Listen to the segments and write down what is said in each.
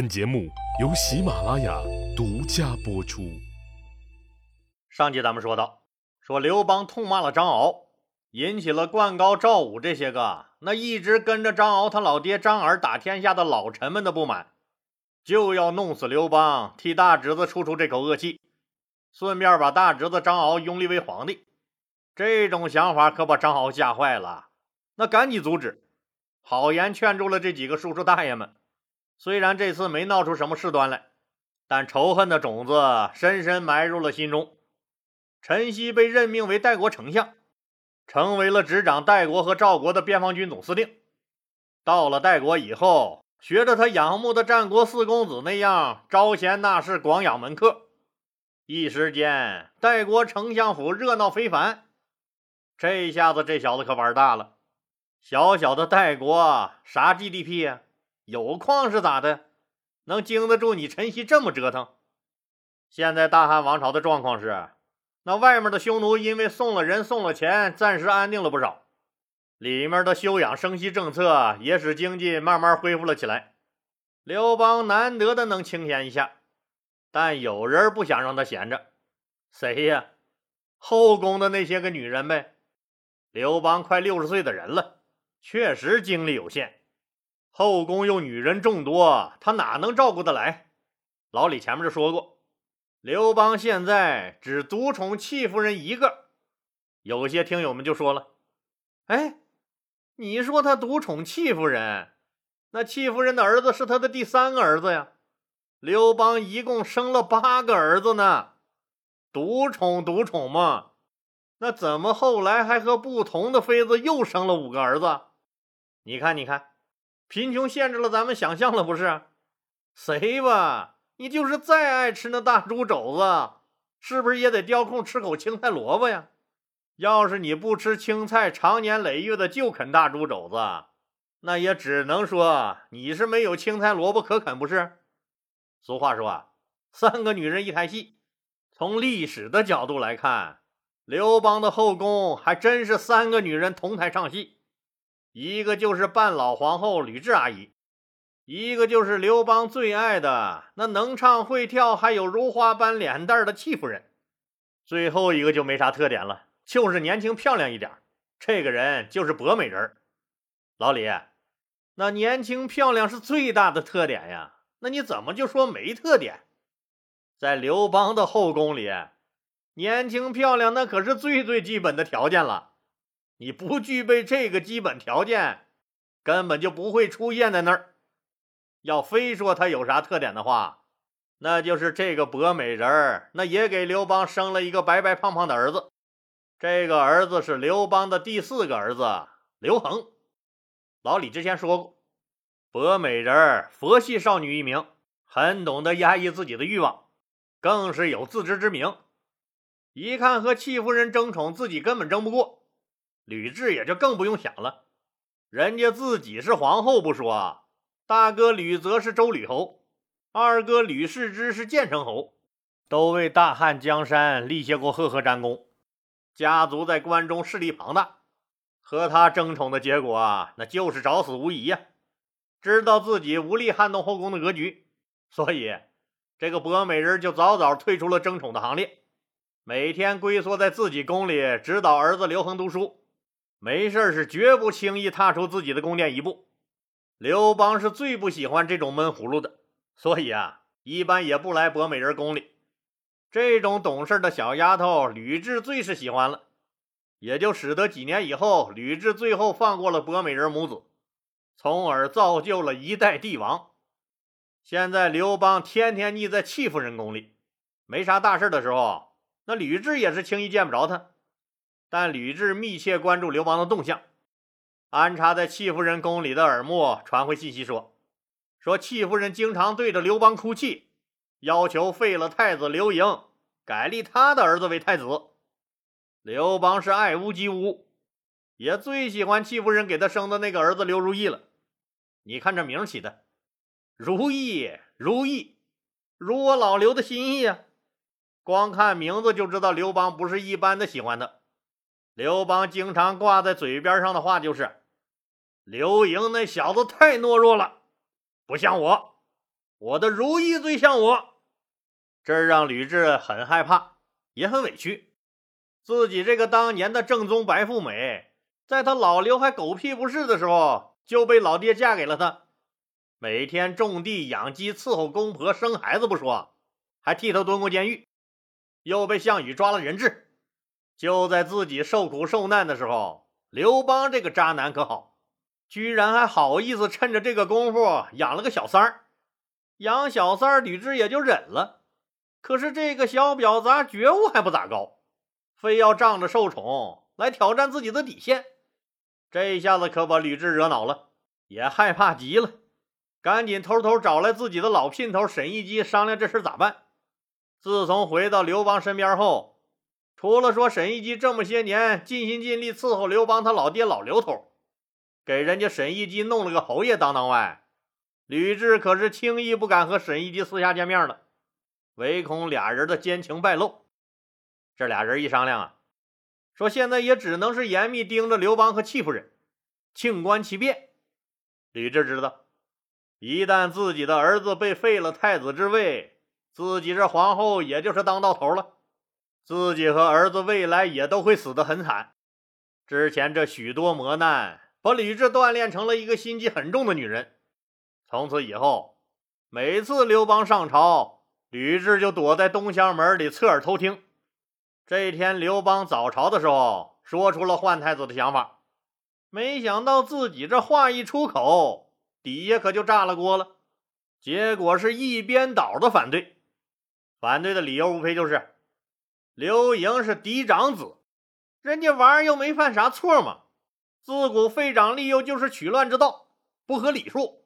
本节目由喜马拉雅独家播出。上集咱们说到，说刘邦痛骂了张敖，引起了灌高、赵武这些个那一直跟着张敖他老爹张耳打天下的老臣们的不满，就要弄死刘邦，替大侄子出出这口恶气，顺便把大侄子张敖拥立为皇帝。这种想法可把张敖吓坏了，那赶紧阻止，好言劝住了这几个叔叔大爷们。虽然这次没闹出什么事端来，但仇恨的种子深深埋入了心中。陈曦被任命为代国丞相，成为了执掌代国和赵国的边防军总司令。到了代国以后，学着他仰慕的战国四公子那样招贤纳士、广养门客，一时间代国丞相府热闹非凡。这下子，这小子可玩大了。小小的代国啥 GDP 呀？有矿是咋的？能经得住你陈豨这么折腾？现在大汉王朝的状况是，那外面的匈奴因为送了人送了钱，暂时安定了不少；里面的休养生息政策也使经济慢慢恢复了起来。刘邦难得的能清闲一下，但有人不想让他闲着，谁呀？后宫的那些个女人呗。刘邦快六十岁的人了，确实精力有限。后宫又女人众多，他哪能照顾得来？老李前面就说过，刘邦现在只独宠戚夫人一个。有些听友们就说了：“哎，你说他独宠戚夫人，那戚夫人的儿子是他的第三个儿子呀。刘邦一共生了八个儿子呢，独宠独宠嘛，那怎么后来还和不同的妃子又生了五个儿子？你看，你看。”贫穷限制了咱们想象了，不是？谁吧？你就是再爱吃那大猪肘子，是不是也得叼空吃口青菜萝卜呀？要是你不吃青菜，长年累月的就啃大猪肘子，那也只能说你是没有青菜萝卜可啃，不是？俗话说啊，三个女人一台戏。从历史的角度来看，刘邦的后宫还真是三个女人同台唱戏。一个就是半老皇后吕雉阿姨，一个就是刘邦最爱的那能唱会跳还有如花般脸蛋的戚夫人，最后一个就没啥特点了，就是年轻漂亮一点。这个人就是博美人老李，那年轻漂亮是最大的特点呀，那你怎么就说没特点？在刘邦的后宫里，年轻漂亮那可是最最基本的条件了。你不具备这个基本条件，根本就不会出现在那儿。要非说他有啥特点的话，那就是这个博美人儿，那也给刘邦生了一个白白胖胖的儿子。这个儿子是刘邦的第四个儿子刘恒。老李之前说过，博美人儿佛系少女一名，很懂得压抑自己的欲望，更是有自知之明。一看和戚夫人争宠，自己根本争不过。吕雉也就更不用想了，人家自己是皇后不说，大哥吕泽是周吕侯，二哥吕氏之是建成侯，都为大汉江山立下过赫赫战功，家族在关中势力庞大，和他争宠的结果啊那就是找死无疑呀。知道自己无力撼动后宫的格局，所以这个博美人就早早退出了争宠的行列，每天龟缩在自己宫里指导儿子刘恒读书。没事是绝不轻易踏出自己的宫殿一步。刘邦是最不喜欢这种闷葫芦的，所以啊，一般也不来博美人宫里。这种懂事的小丫头，吕雉最是喜欢了，也就使得几年以后，吕雉最后放过了博美人母子，从而造就了一代帝王。现在刘邦天天腻在戚夫人宫里，没啥大事的时候，那吕雉也是轻易见不着他。但吕雉密切关注刘邦的动向，安插在戚夫人宫里的耳目传回信息说：“说戚夫人经常对着刘邦哭泣，要求废了太子刘盈，改立他的儿子为太子。刘邦是爱屋及乌，也最喜欢戚夫人给他生的那个儿子刘如意了。你看这名起的，如意，如意，如我老刘的心意呀！光看名字就知道刘邦不是一般的喜欢他。”刘邦经常挂在嘴边上的话就是：“刘盈那小子太懦弱了，不像我。我的如意最像我。这让吕雉很害怕，也很委屈。自己这个当年的正宗白富美，在他老刘还狗屁不是的时候，就被老爹嫁给了他，每天种地养鸡，伺候公婆生孩子不说，还替他蹲过监狱，又被项羽抓了人质。就在自己受苦受难的时候，刘邦这个渣男可好，居然还好意思趁着这个功夫养了个小三儿。养小三儿，吕雉也就忍了。可是这个小婊砸觉悟还不咋高。非要仗着受宠来挑战自己的底线，这一下子可把吕雉惹恼了，也害怕极了，赶紧偷偷找来自己的老姘头沈亦基商量这事咋办。自从回到刘邦身边后，除了说沈一基这么些年尽心尽力伺候刘邦他老爹老刘头，给人家沈一基弄了个侯爷当当外，吕雉可是轻易不敢和沈一基私下见面了，唯恐俩人的奸情败露。这俩人一商量啊，说现在也只能是严密盯着刘邦和戚夫人，静观其变。吕雉知道，一旦自己的儿子被废了太子之位，自己这皇后也就是当到头了，自己和儿子未来也都会死得很惨。之前这许多磨难，把吕雉锻炼成了一个心机很重的女人。从此以后，每次刘邦上朝，吕雉就躲在东厢门里侧耳偷听。这天，刘邦早朝的时候，说出了换太子的想法，没想到自己这话一出口，底下可就炸了锅了。结果是一边倒的反对，反对的理由无非就是刘盈是嫡长子，人家玩意儿又没犯啥错嘛。自古废长立幼就是取乱之道，不合礼数。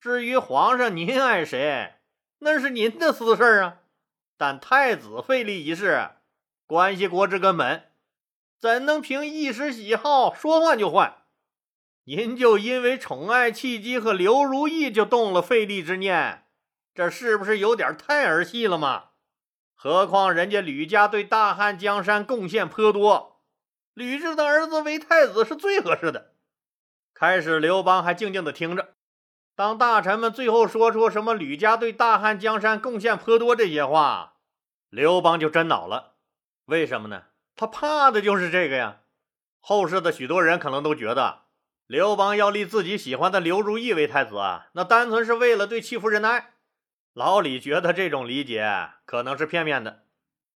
至于皇上您爱谁，那是您的私事啊。但太子废立一事。关系国之根本，怎能凭一时喜好说换就换？您就因为宠爱戚姬和刘如意就动了废立之念，这是不是有点太儿戏了吗？何况人家吕家对大汉江山贡献颇多，吕雉的儿子为太子是最合适的。开始刘邦还静静的听着，当大臣们最后说出什么吕家对大汉江山贡献颇多这些话，刘邦就真恼了。为什么呢？他怕的就是这个呀。后世的许多人可能都觉得，刘邦要立自己喜欢的刘如意为太子啊，那单纯是为了对戚夫人的爱。老李觉得这种理解可能是片面的。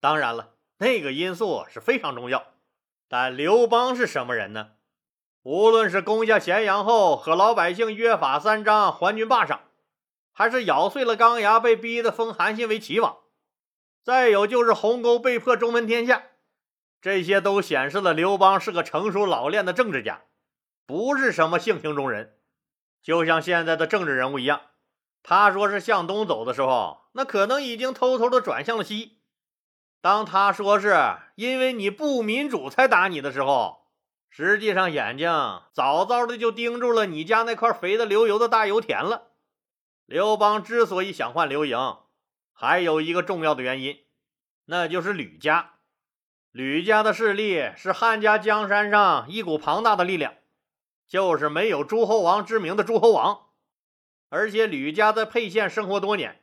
当然了，那个因素是非常重要。但刘邦是什么人呢？无论是攻下咸阳后和老百姓约法三章，还军霸上，还是咬碎了钢牙被逼的封韩信为齐王。再有就是鸿沟被迫中门天下，这些都显示了刘邦是个成熟老练的政治家，不是什么性情中人。就像现在的政治人物一样，他说是向东走的时候，那可能已经偷偷的转向了西；当他说是因为你不民主才打你的时候，实际上眼睛早早的就盯住了你家那块肥的流油的大油田了。刘邦之所以想换刘盈。还有一个重要的原因，那就是吕家。吕家的势力是汉家江山上一股庞大的力量，就是没有诸侯王之名的诸侯王。而且吕家在沛县生活多年，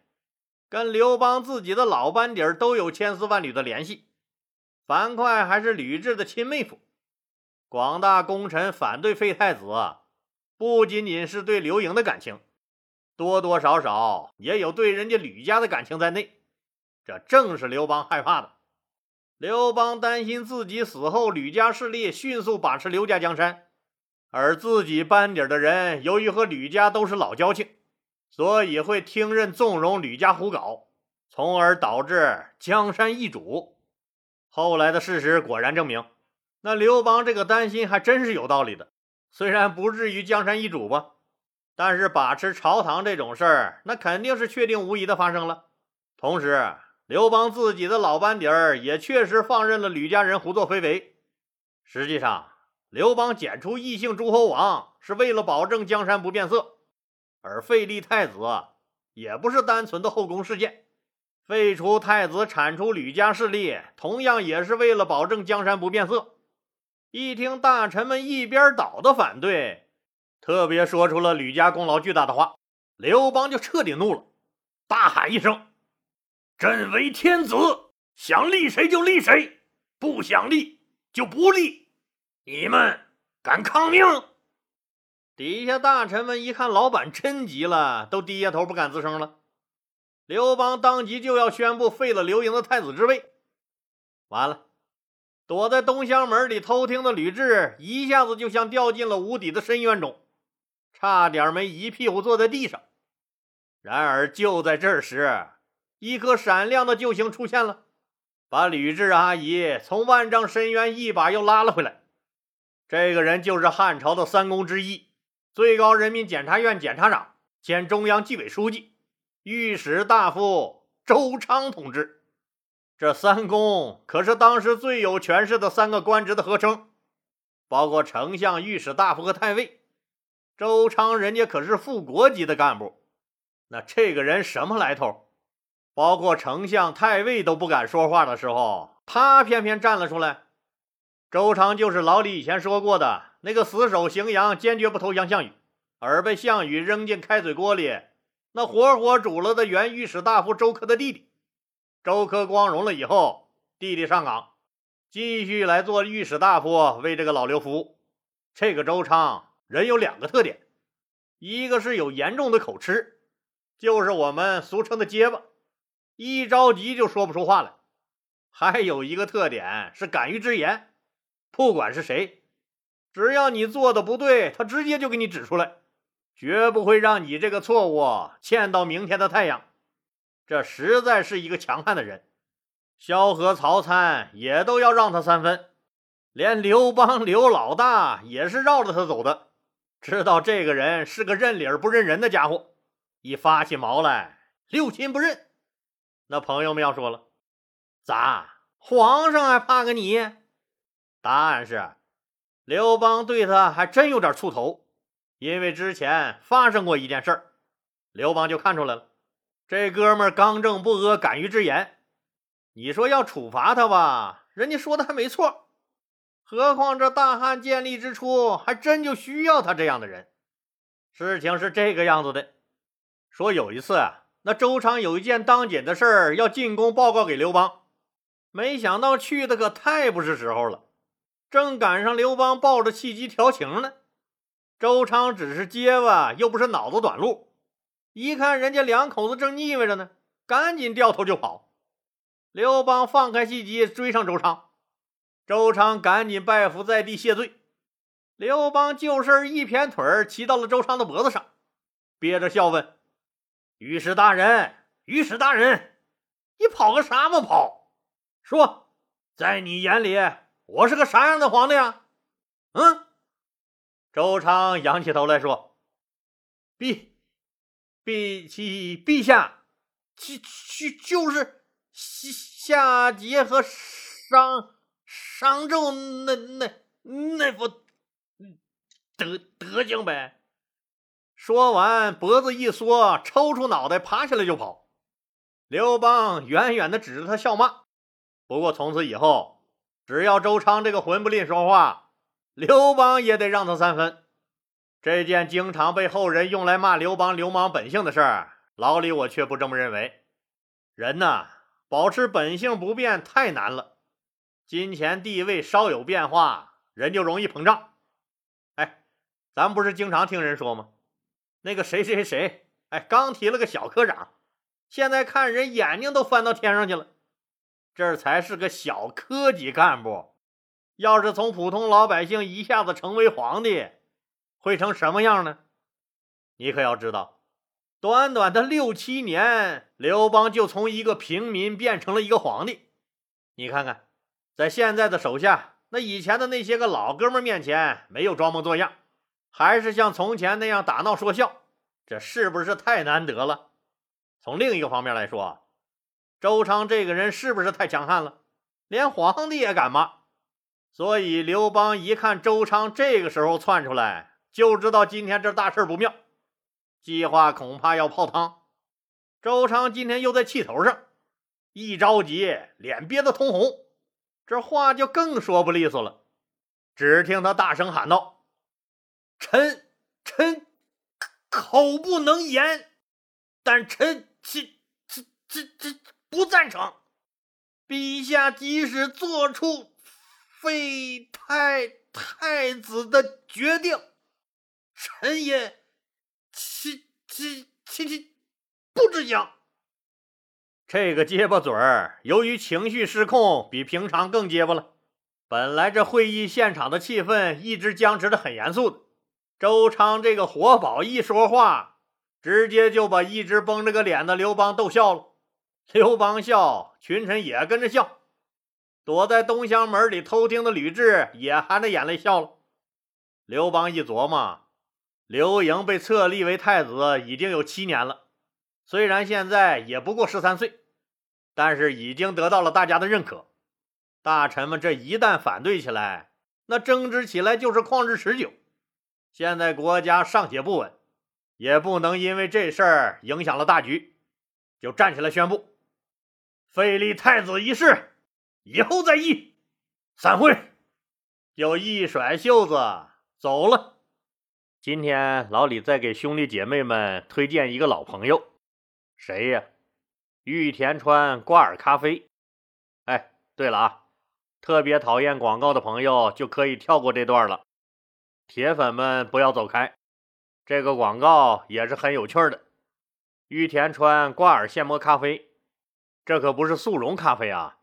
跟刘邦自己的老班底儿都有千丝万缕的联系。樊哙还是吕雉的亲妹夫。广大功臣反对废太子，不仅仅是对刘盈的感情。多多少少也有对人家吕家的感情在内，这正是刘邦害怕的。刘邦担心自己死后，吕家势力迅速把持刘家江山，而自己班底的人由于和吕家都是老交情，所以会听任纵容吕家胡搞，从而导致江山易主。后来的事实果然证明，那刘邦这个担心还真是有道理的，虽然不至于江山易主吧。但是把持朝堂这种事儿，那肯定是确定无疑的发生了。同时，刘邦自己的老班底儿也确实放任了吕家人胡作非为。实际上，刘邦剪除异姓诸侯王是为了保证江山不变色，而废立太子也不是单纯的后宫事件。废除太子，铲除吕家势力，同样也是为了保证江山不变色。一听大臣们一边倒的反对。特别说出了吕家功劳巨大的话，刘邦就彻底怒了。大喊一声：“朕为天子，想立谁就立谁，不想立就不立。你们敢抗命？”底下大臣们一看老板真急了，都低下头不敢吱声了。刘邦当即就要宣布废了刘盈的太子之位。完了，躲在东厢门里偷听的吕雉一下子就像掉进了无底的深渊中，差点没一屁股坐在地上。然而就在这时，一颗闪亮的救星出现了，把吕雉阿姨从万丈深渊一把又拉了回来。这个人就是汉朝的三公之一。最高人民检察院检察长兼中央纪委书记、御史大夫周昌同志，这三公可是当时最有权势的三个官职的合称，包括丞相、御史大夫和太尉。周昌人家可是副国级的干部，那这个人什么来头？包括丞相、太尉都不敢说话的时候，他偏偏站了出来。周昌就是老李以前说过的。那个死守荥阳、坚决不投降项羽，而被项羽扔进开水锅里，那活活煮了的原御史大夫周科的弟弟。周科光荣了以后，弟弟上岗，继续来做御史大夫，为这个老刘服务。这个周昌人有两个特点，一个是有严重的口吃，就是我们俗称的结巴，一着急就说不出话来；还有一个特点是敢于直言，不管是谁。只要你做的不对，他直接就给你指出来，绝不会让你这个错误欠到明天的太阳。这实在是一个强悍的人，萧何、曹参也都要让他三分，连刘邦刘老大也是绕着他走的，知道这个人是个认理不认人的家伙，一发起毛来六亲不认。那朋友们要说了，咋皇上还怕个你？答案是。刘邦对他还真有点怵头，因为之前发生过一件事儿，刘邦就看出来了，这哥们刚正不阿，敢于直言。你说要处罚他吧，人家说的还没错。何况这大汉建立之初，还真就需要他这样的人。事情是这个样子的，说有一次啊，那周昌有一件当紧的事儿要进宫报告给刘邦，没想到去的可太不是时候了。正赶上刘邦抱着契机调情呢，周昌只是结巴，又不是脑子短路，一看人家两口子正腻歪着呢，赶紧掉头就跑。刘邦放开契机追上周昌，周昌赶紧拜伏在地谢罪。刘邦就事一撇腿骑到了周昌的脖子上，憋着笑问：“御史大人，御史大人，你跑个啥嘛跑？说，在你眼里。”我是个啥样的皇帝啊？嗯，周昌仰起头来说：“陛陛启陛下，就就就是夏桀和商商纣那那那副德德行呗。”说完，脖子一缩，抽出脑袋，爬起来就跑。刘邦远远的指着他笑骂。不过从此以后。只要周昌这个混不吝说话，刘邦也得让他三分。这件经常被后人用来骂刘邦流氓本性的事儿，老李我却不这么认为。人呐，保持本性不变太难了。金钱地位稍有变化，人就容易膨胀。哎，咱不是经常听人说吗？那个谁谁谁，哎，刚提了个小科长，现在看人眼睛都翻到天上去了。这才是个小科级干部，要是从普通老百姓一下子成为皇帝，会成什么样呢？你可要知道，短短的六七年，刘邦就从一个平民变成了一个皇帝。你看看，在现在的手下，那以前的那些个老哥们面前，没有装模作样，还是像从前那样打闹说笑，这是不是太难得了？从另一个方面来说。周昌这个人是不是太强悍了？连皇帝也敢骂，所以刘邦一看周昌这个时候窜出来，就知道今天这大事不妙，计划恐怕要泡汤。周昌今天又在气头上，一着急脸憋得通红，这话就更说不利索了。只听他大声喊道：“臣臣口不能言，但臣心。”这这不赞成。陛下即使做出废太太子的决定，臣也其其其其不知情。这个结巴嘴儿，由于情绪失控，比平常更结巴了。本来这会议现场的气氛一直僵持的很严肃的，周昌这个活宝一说话，直接就把一直绷着个脸的刘邦逗笑了。刘邦笑，群臣也跟着笑。躲在东厢门里偷听的吕雉也含着眼泪笑了。刘邦一琢磨，刘盈被册立为太子已经有七年了，虽然现在也不过十三岁，但是已经得到了大家的认可。大臣们这一旦反对起来，那争执起来就是旷日持久。现在国家尚且不稳，也不能因为这事儿影响了大局，就站起来宣布废立太子一事。以后再议，散会。就一甩袖子走了。今天老李再给兄弟姐妹们推荐一个老朋友，谁呀？玉田川挂耳咖啡。哎，对了啊，特别讨厌广告的朋友就可以跳过这段了。铁粉们不要走开，这个广告也是很有趣的。玉田川挂耳现磨咖啡，这可不是速溶咖啡啊。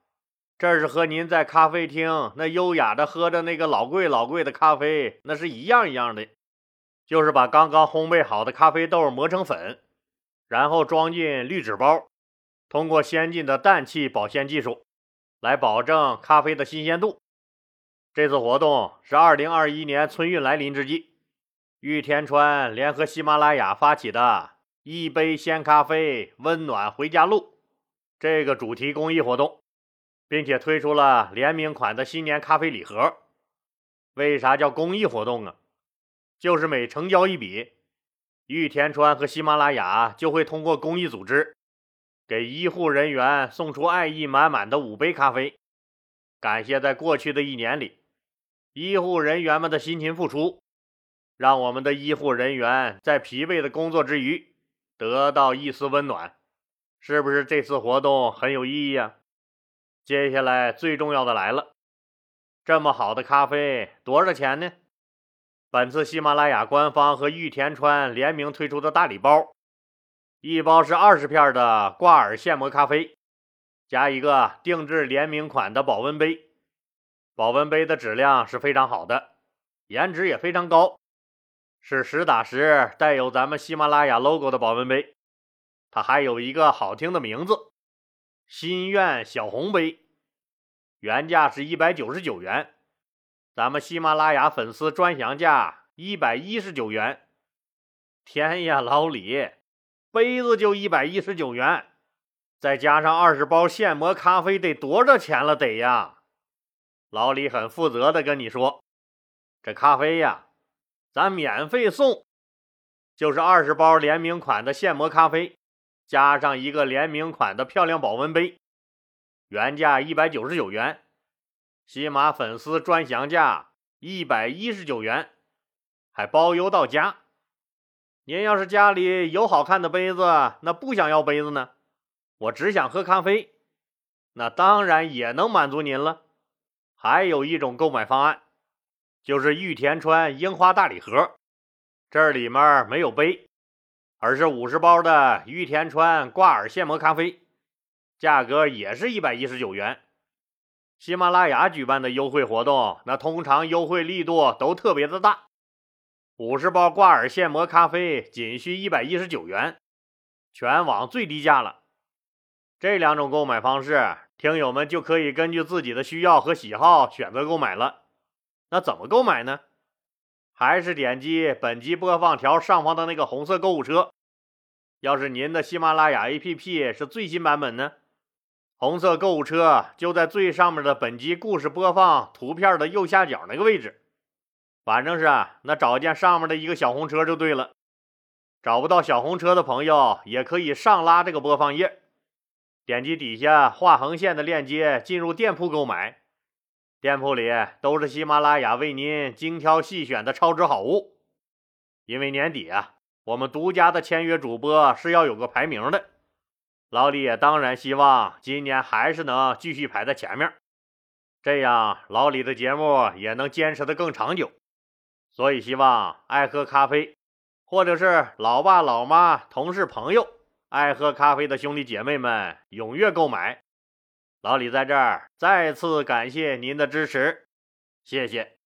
这是和您在咖啡厅那优雅的喝着那个老贵老贵的咖啡那是一样一样的，就是把刚刚烘焙好的咖啡豆磨成粉，然后装进滤纸包，通过先进的氮气保鲜技术来保证咖啡的新鲜度。这次活动是二零二一年春运来临之际，玉田川联合喜马拉雅发起的“一杯鲜咖啡，温暖回家路”这个主题公益活动。并且推出了联名款的新年咖啡礼盒。为啥叫公益活动啊？就是每成交一笔，玉田川和喜马拉雅就会通过公益组织，给医护人员送出爱意满满的五杯咖啡，感谢在过去的一年里，医护人员们的辛勤付出，让我们的医护人员在疲惫的工作之余得到一丝温暖。是不是这次活动很有意义啊？接下来最重要的来了，这么好的咖啡多少钱呢？本次喜马拉雅官方和玉田川联名推出的大礼包，一包是二十片的挂耳现磨咖啡，加一个定制联名款的保温杯。保温杯的质量是非常好的，颜值也非常高，是实打实带有咱们喜马拉雅 logo 的保温杯。它还有一个好听的名字。心愿小红杯，原价是一百九十九元，咱们喜马拉雅粉丝专享价一百一十九元。天呀，老李，杯子就一百一十九元，再加上二十包现磨咖啡，得多少钱了？得呀！老李很负责的跟你说，这咖啡呀，咱免费送，就是二十包联名款的现磨咖啡。加上一个联名款的漂亮保温杯，原价一百九十九元，喜马粉丝专享价一百一十九元，还包邮到家。您要是家里有好看的杯子，那不想要杯子呢？我只想喝咖啡，那当然也能满足您了。还有一种购买方案，就是玉田川樱花大礼盒，这里面没有杯。而是五十包的玉田川挂耳现磨咖啡，价格也是一百一十九元。喜马拉雅举办的优惠活动，那通常优惠力度都特别的大。五十包挂耳现磨咖啡仅需一百一十九元，全网最低价了。这两种购买方式，听友们就可以根据自己的需要和喜好选择购买了。那怎么购买呢？还是点击本集播放条上方的那个红色购物车。要是您的喜马拉雅 APP 是最新版本呢，红色购物车就在最上面的本集故事播放图片的右下角那个位置。反正是啊那找见上面的一个小红车就对了。找不到小红车的朋友，也可以上拉这个播放页，点击底下画横线的链接进入店铺购买。店铺里都是喜马拉雅为您精挑细选的超值好物。因为年底啊，我们独家的签约主播是要有个排名的，老李也当然希望今年还是能继续排在前面，这样老李的节目也能坚持的更长久。所以希望爱喝咖啡，或者是老爸老妈、同事朋友爱喝咖啡的兄弟姐妹们踊跃购买。老李在这儿再次感谢您的支持，谢谢。